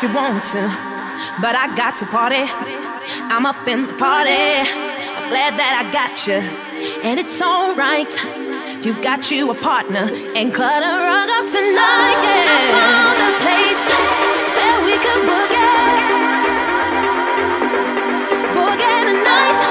to, but I got to party. I'm up in the party. I'm glad that I got you, and it's alright. You got you a partner and cut a rug up tonight. Yeah. I found a place where we could boogie, boogie tonight.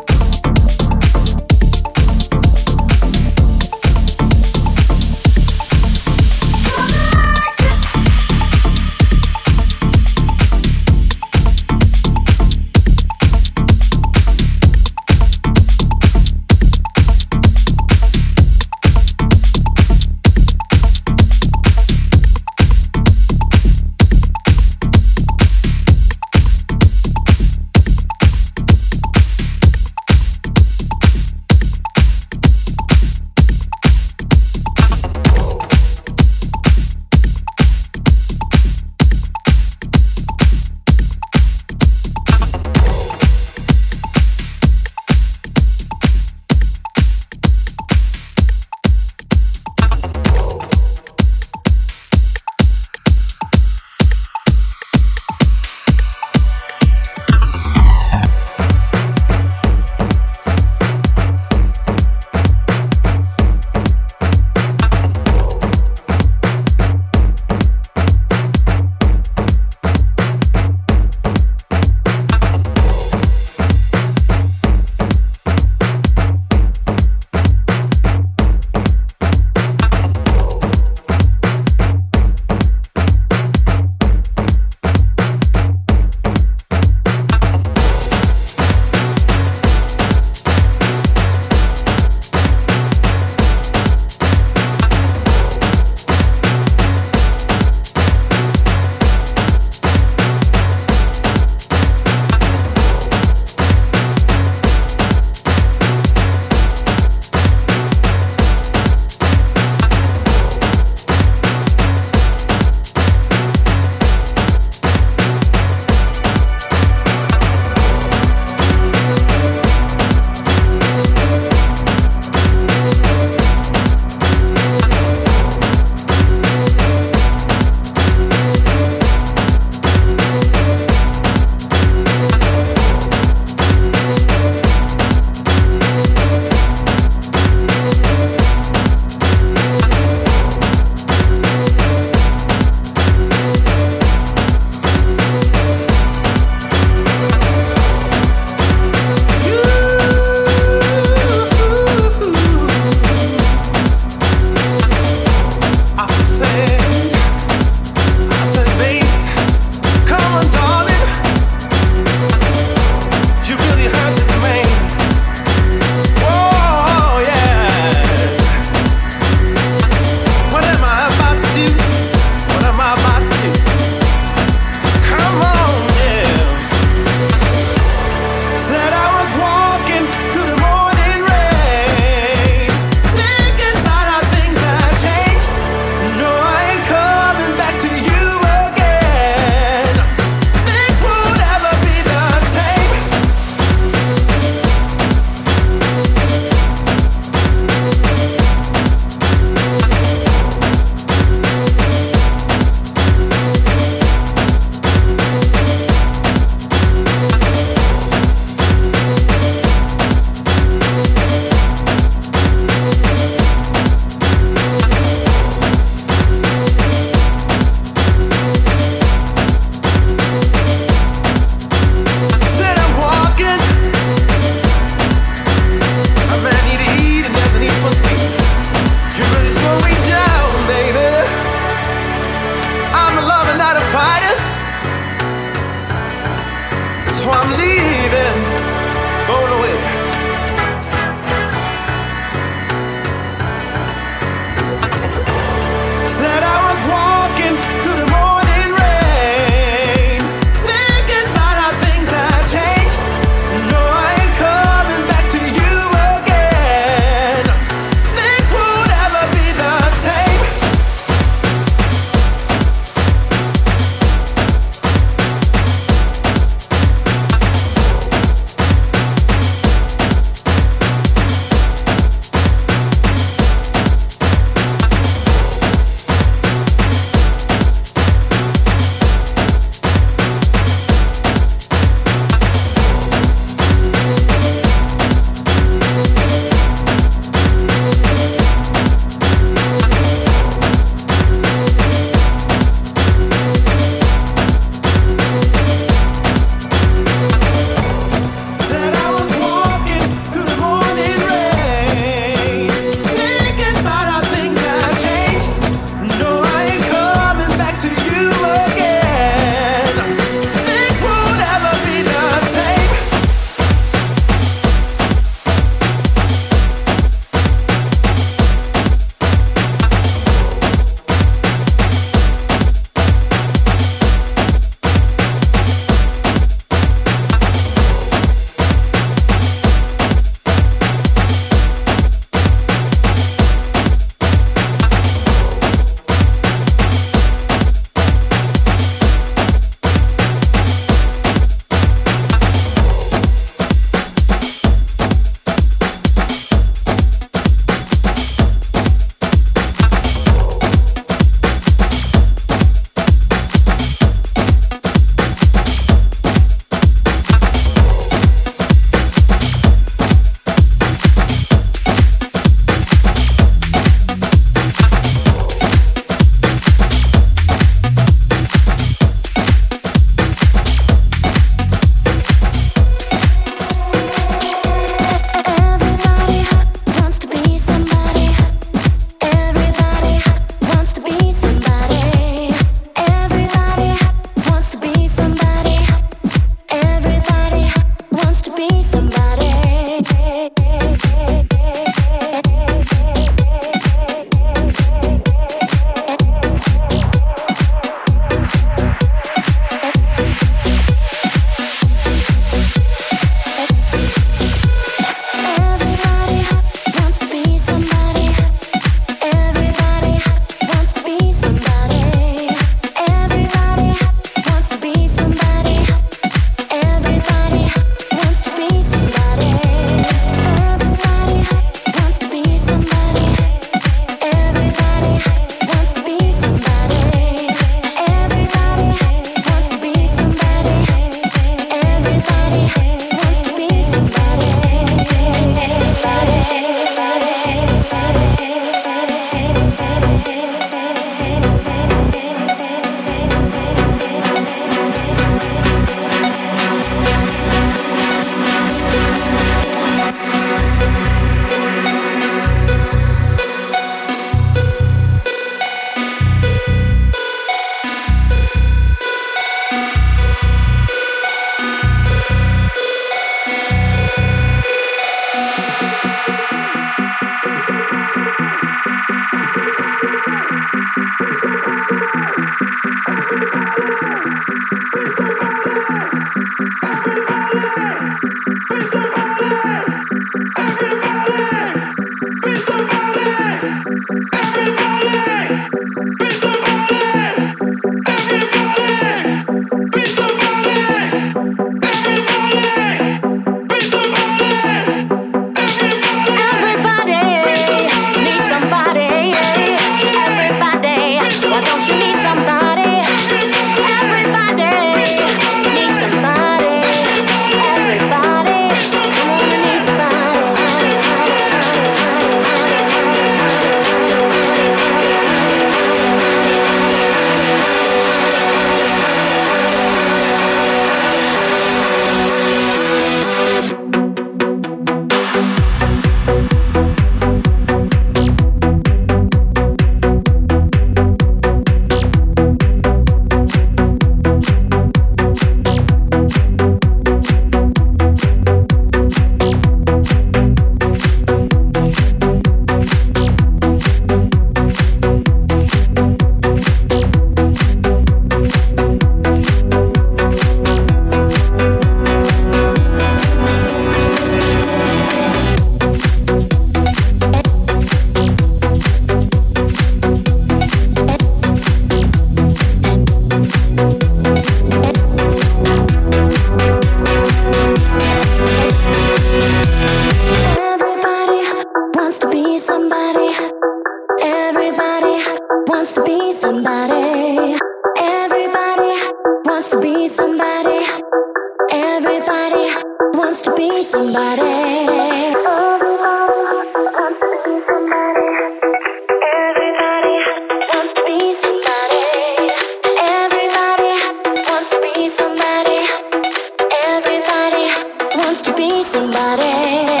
need somebody.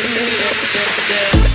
Come on.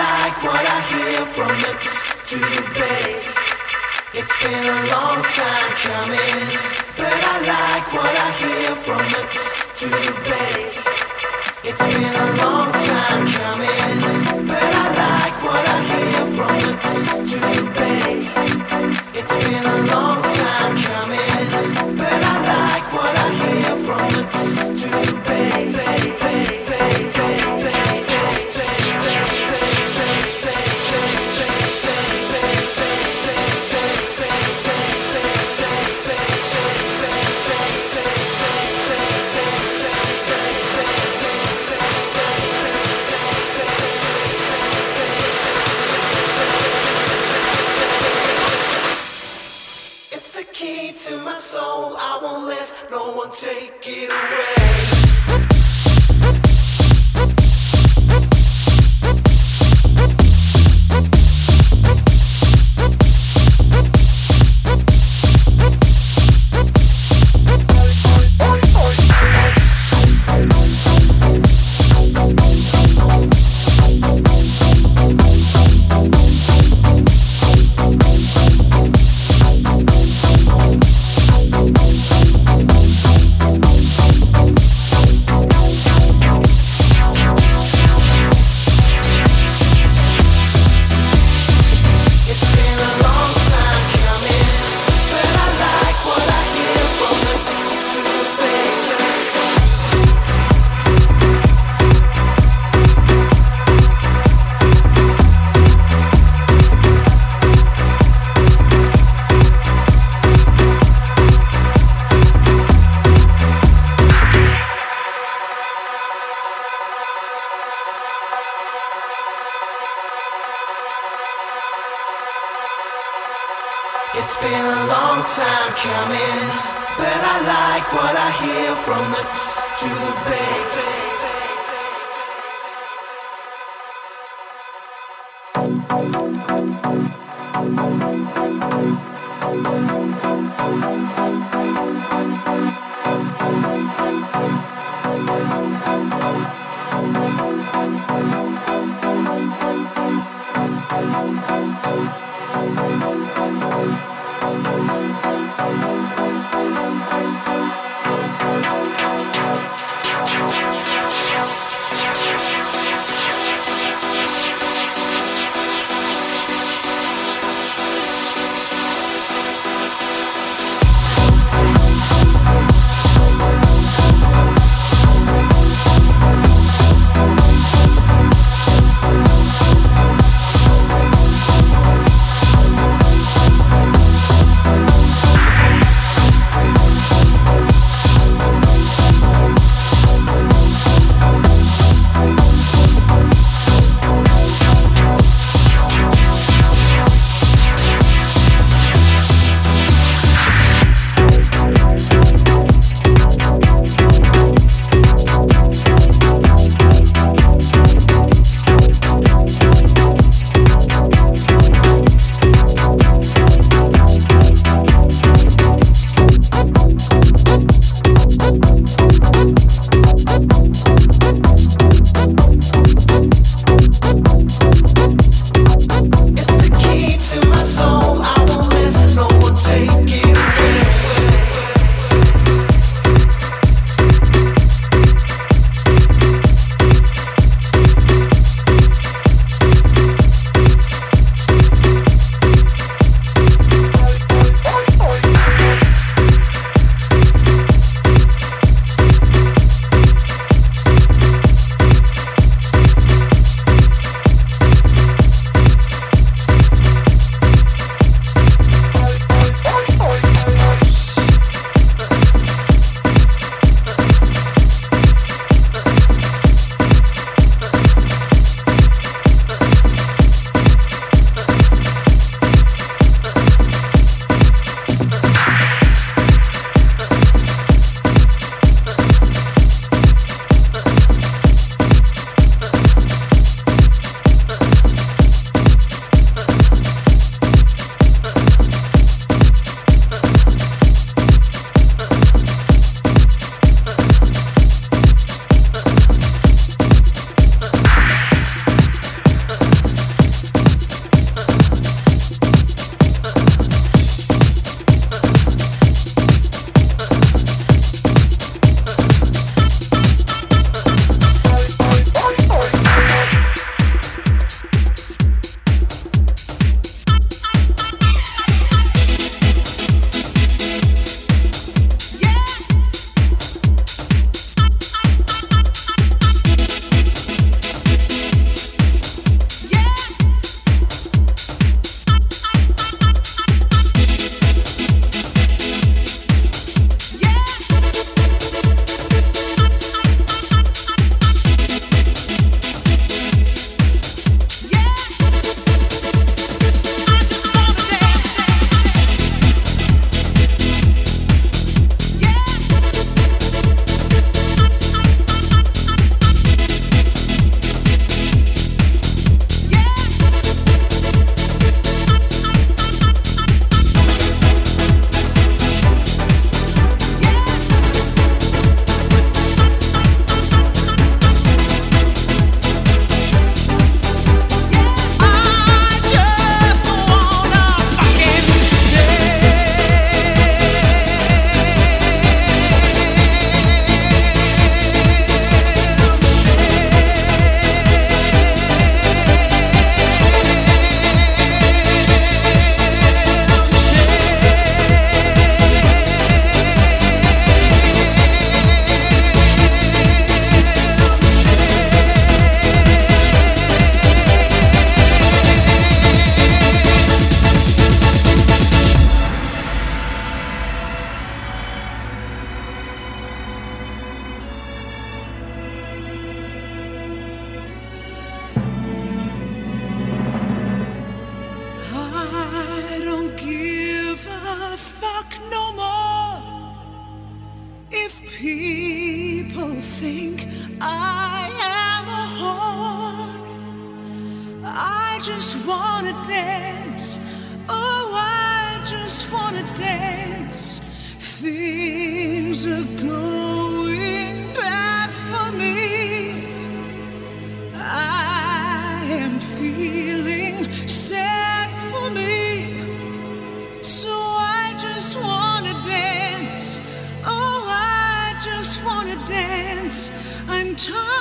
Like what I hear from the to the bass. It's been a long time coming, but I like what I hear from the to the bass. It's been a long time coming, but I like what I hear from the to the bass. It's been a long time coming, but I like what I hear from the take it away. things are going bad for me. I am feeling sad for me. So I just want to dance. Oh, I just want to dance. I'm tired.